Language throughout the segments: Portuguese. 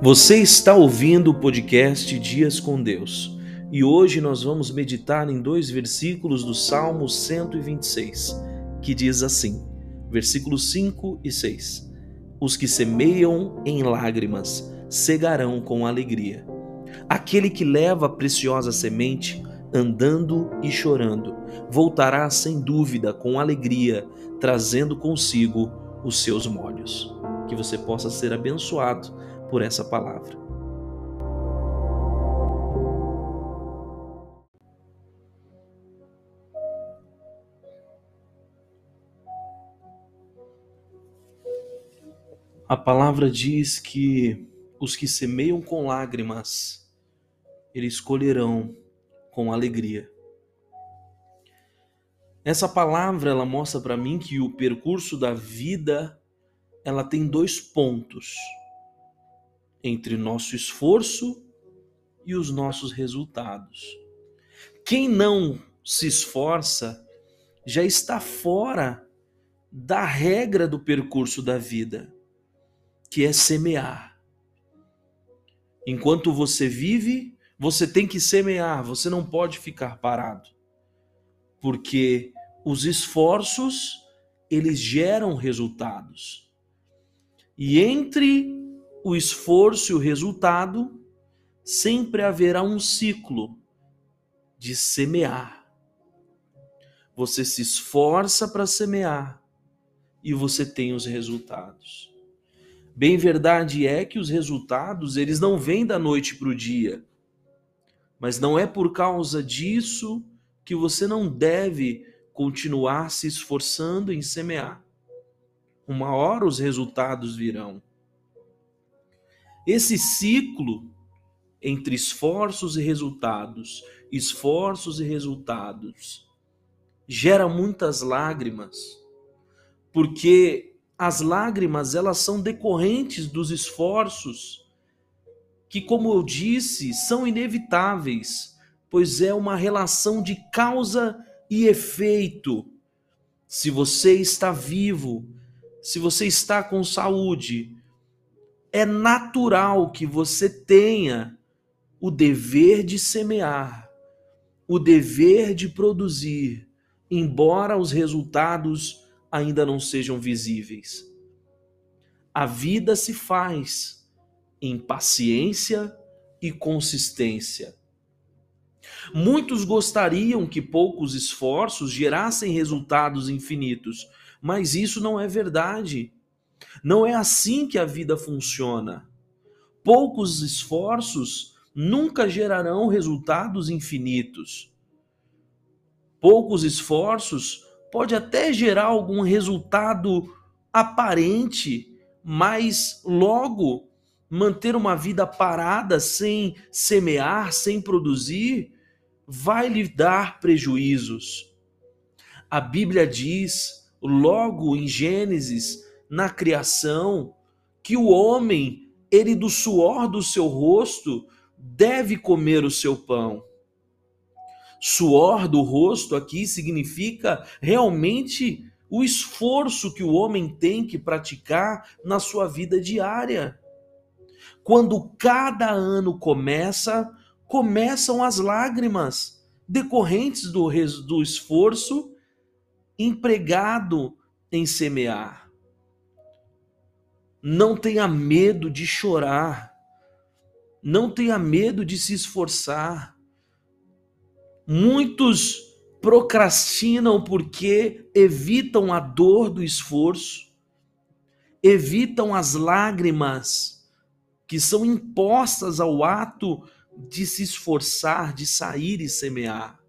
Você está ouvindo o podcast Dias com Deus e hoje nós vamos meditar em dois versículos do Salmo 126, que diz assim, versículos 5 e 6: Os que semeiam em lágrimas cegarão com alegria. Aquele que leva a preciosa semente, andando e chorando, voltará sem dúvida com alegria, trazendo consigo os seus molhos. Que você possa ser abençoado por essa palavra. A palavra diz que os que semeiam com lágrimas, eles colherão com alegria. Essa palavra ela mostra para mim que o percurso da vida ela tem dois pontos entre nosso esforço e os nossos resultados. Quem não se esforça já está fora da regra do percurso da vida, que é semear. Enquanto você vive, você tem que semear, você não pode ficar parado. Porque os esforços, eles geram resultados. E entre o esforço e o resultado, sempre haverá um ciclo de semear. Você se esforça para semear e você tem os resultados. Bem verdade é que os resultados, eles não vêm da noite para o dia. Mas não é por causa disso que você não deve continuar se esforçando em semear. Uma hora os resultados virão. Esse ciclo entre esforços e resultados, esforços e resultados, gera muitas lágrimas, porque as lágrimas elas são decorrentes dos esforços que, como eu disse, são inevitáveis, pois é uma relação de causa e efeito. Se você está vivo, se você está com saúde, é natural que você tenha o dever de semear, o dever de produzir, embora os resultados ainda não sejam visíveis. A vida se faz em paciência e consistência. Muitos gostariam que poucos esforços gerassem resultados infinitos, mas isso não é verdade. Não é assim que a vida funciona. Poucos esforços nunca gerarão resultados infinitos. Poucos esforços pode até gerar algum resultado aparente, mas logo manter uma vida parada sem semear, sem produzir, vai lhe dar prejuízos. A Bíblia diz, logo em Gênesis na criação que o homem, ele do suor do seu rosto, deve comer o seu pão. Suor do rosto aqui significa realmente o esforço que o homem tem que praticar na sua vida diária. Quando cada ano começa, começam as lágrimas decorrentes do, do esforço empregado em semear. Não tenha medo de chorar. Não tenha medo de se esforçar. Muitos procrastinam porque evitam a dor do esforço, evitam as lágrimas que são impostas ao ato de se esforçar, de sair e semear.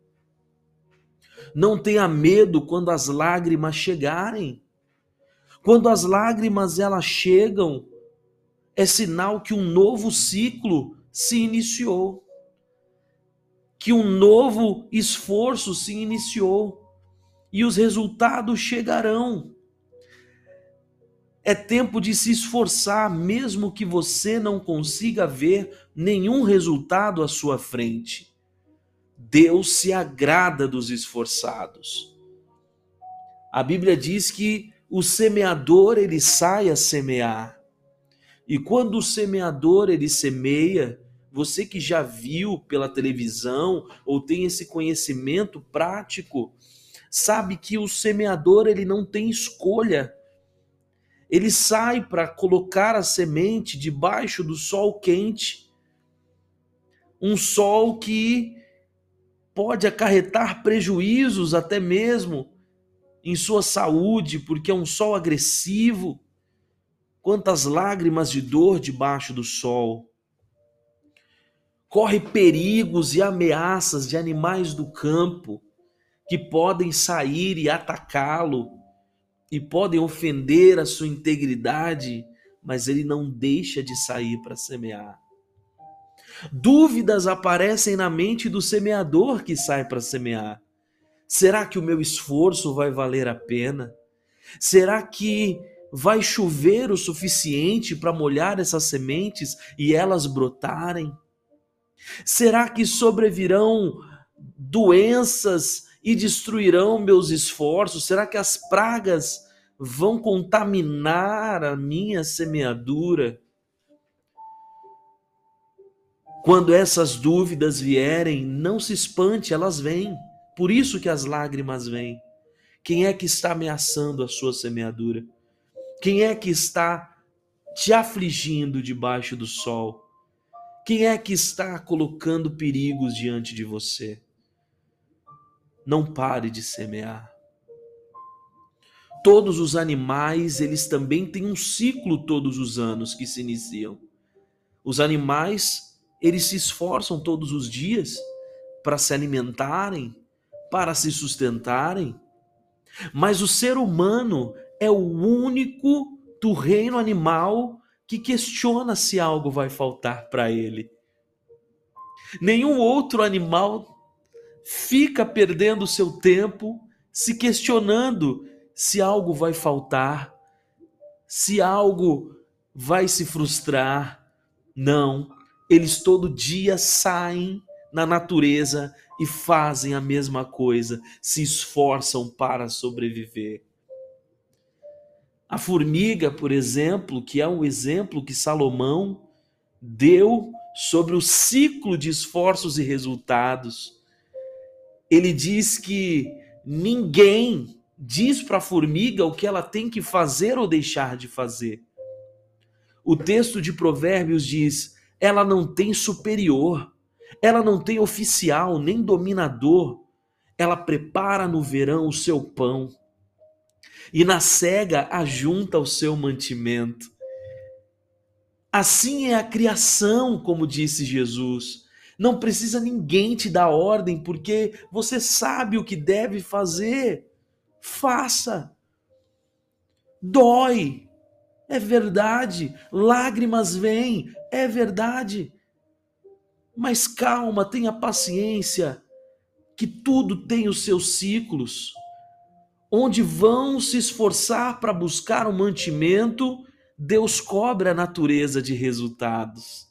Não tenha medo quando as lágrimas chegarem. Quando as lágrimas elas chegam, é sinal que um novo ciclo se iniciou. Que um novo esforço se iniciou e os resultados chegarão. É tempo de se esforçar, mesmo que você não consiga ver nenhum resultado à sua frente. Deus se agrada dos esforçados. A Bíblia diz que o semeador ele sai a semear. E quando o semeador ele semeia, você que já viu pela televisão ou tem esse conhecimento prático, sabe que o semeador ele não tem escolha. Ele sai para colocar a semente debaixo do sol quente. Um sol que pode acarretar prejuízos até mesmo em sua saúde, porque é um sol agressivo. Quantas lágrimas de dor debaixo do sol corre perigos e ameaças de animais do campo que podem sair e atacá-lo e podem ofender a sua integridade, mas ele não deixa de sair para semear. Dúvidas aparecem na mente do semeador que sai para semear. Será que o meu esforço vai valer a pena? Será que vai chover o suficiente para molhar essas sementes e elas brotarem? Será que sobrevirão doenças e destruirão meus esforços? Será que as pragas vão contaminar a minha semeadura? Quando essas dúvidas vierem, não se espante, elas vêm. Por isso que as lágrimas vêm. Quem é que está ameaçando a sua semeadura? Quem é que está te afligindo debaixo do sol? Quem é que está colocando perigos diante de você? Não pare de semear. Todos os animais, eles também têm um ciclo todos os anos que se iniciam. Os animais, eles se esforçam todos os dias para se alimentarem, para se sustentarem. Mas o ser humano é o único do reino animal que questiona se algo vai faltar para ele. Nenhum outro animal fica perdendo seu tempo se questionando se algo vai faltar, se algo vai se frustrar. Não, eles todo dia saem na natureza e fazem a mesma coisa, se esforçam para sobreviver. A formiga, por exemplo, que é um exemplo que Salomão deu sobre o ciclo de esforços e resultados. Ele diz que ninguém diz para a formiga o que ela tem que fazer ou deixar de fazer. O texto de Provérbios diz: ela não tem superior, ela não tem oficial nem dominador, ela prepara no verão o seu pão e na cega ajunta o seu mantimento. Assim é a criação, como disse Jesus. Não precisa ninguém te dar ordem, porque você sabe o que deve fazer. Faça. Dói, é verdade. Lágrimas vêm, é verdade. Mas calma, tenha paciência, que tudo tem os seus ciclos onde vão se esforçar para buscar um mantimento, Deus cobra a natureza de resultados.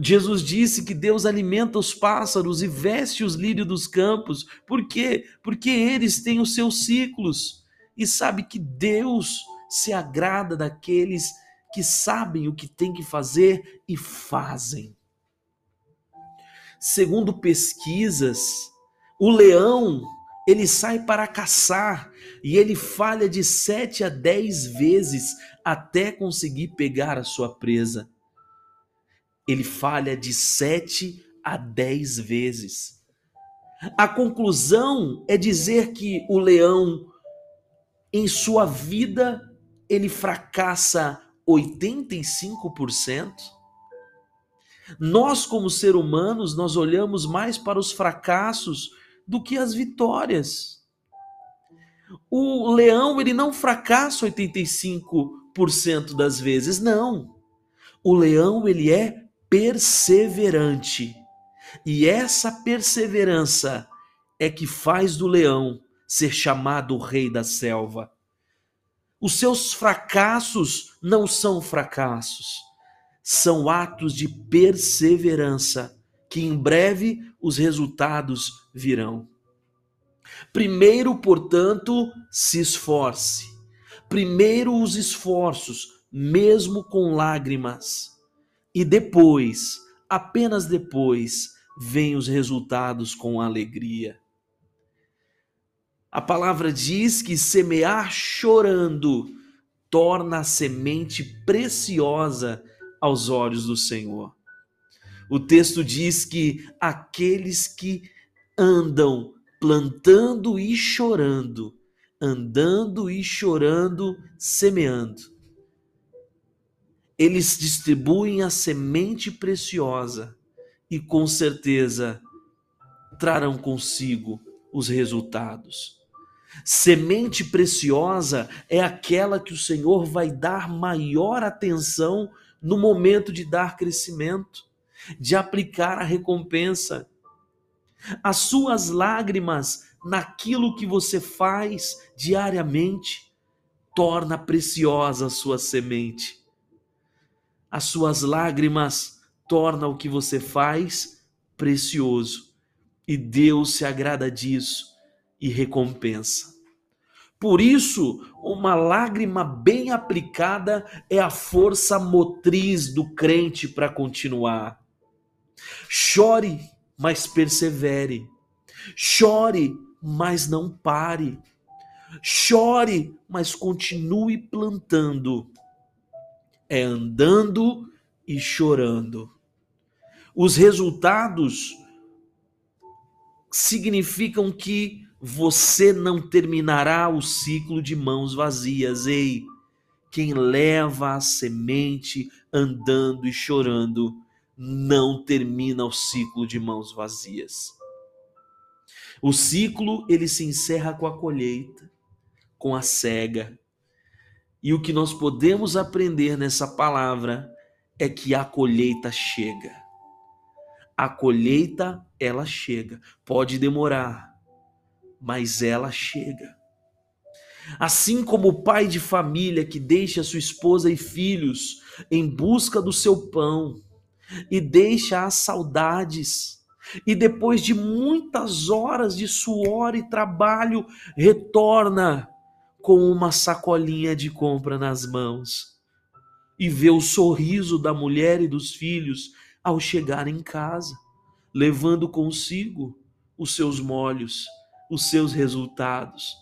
Jesus disse que Deus alimenta os pássaros e veste os lírios dos campos. Por quê? Porque eles têm os seus ciclos e sabe que Deus se agrada daqueles que sabem o que tem que fazer e fazem. Segundo pesquisas, o leão ele sai para caçar e ele falha de sete a dez vezes até conseguir pegar a sua presa. Ele falha de sete a dez vezes. A conclusão é dizer que o leão, em sua vida, ele fracassa 85%. Nós, como seres humanos, nós olhamos mais para os fracassos do que as vitórias. O leão, ele não fracassa 85% das vezes, não. O leão, ele é perseverante. E essa perseverança é que faz do leão ser chamado o rei da selva. Os seus fracassos não são fracassos, são atos de perseverança que em breve os resultados virão. Primeiro, portanto, se esforce. Primeiro os esforços, mesmo com lágrimas. E depois, apenas depois, vêm os resultados com alegria. A palavra diz que semear chorando torna a semente preciosa aos olhos do Senhor. O texto diz que aqueles que andam plantando e chorando, andando e chorando, semeando, eles distribuem a semente preciosa e com certeza trarão consigo os resultados. Semente preciosa é aquela que o Senhor vai dar maior atenção no momento de dar crescimento, de aplicar a recompensa. As suas lágrimas naquilo que você faz diariamente torna preciosa a sua semente. As suas lágrimas tornam o que você faz precioso. E Deus se agrada disso e recompensa. Por isso, uma lágrima bem aplicada é a força motriz do crente para continuar. Chore, mas persevere. Chore, mas não pare. Chore, mas continue plantando. É andando e chorando. Os resultados significam que você não terminará o ciclo de mãos vazias. Ei, quem leva a semente andando e chorando não termina o ciclo de mãos vazias. O ciclo ele se encerra com a colheita, com a cega. E o que nós podemos aprender nessa palavra é que a colheita chega. A colheita ela chega. Pode demorar, mas ela chega. Assim como o pai de família que deixa sua esposa e filhos em busca do seu pão e deixa as saudades, e depois de muitas horas de suor e trabalho, retorna com uma sacolinha de compra nas mãos e vê o sorriso da mulher e dos filhos ao chegar em casa, levando consigo os seus molhos os seus resultados.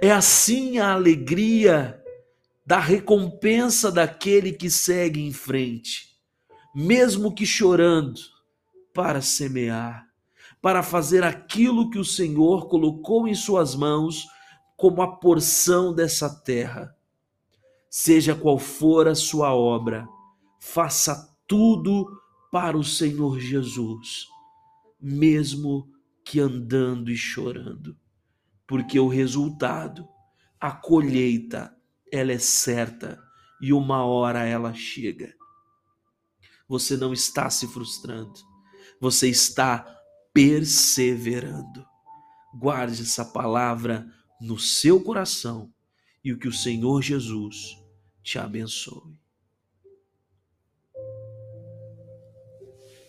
É assim a alegria da recompensa daquele que segue em frente, mesmo que chorando, para semear, para fazer aquilo que o Senhor colocou em suas mãos como a porção dessa terra. Seja qual for a sua obra, faça tudo para o Senhor Jesus, mesmo que andando e chorando, porque o resultado, a colheita, ela é certa e uma hora ela chega. Você não está se frustrando, você está perseverando. Guarde essa palavra no seu coração e o que o Senhor Jesus te abençoe.